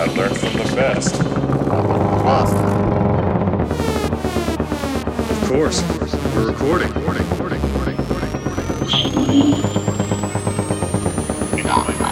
I learned from the best. Best. Of course. We're recording. recording, recording, recording, recording, recording.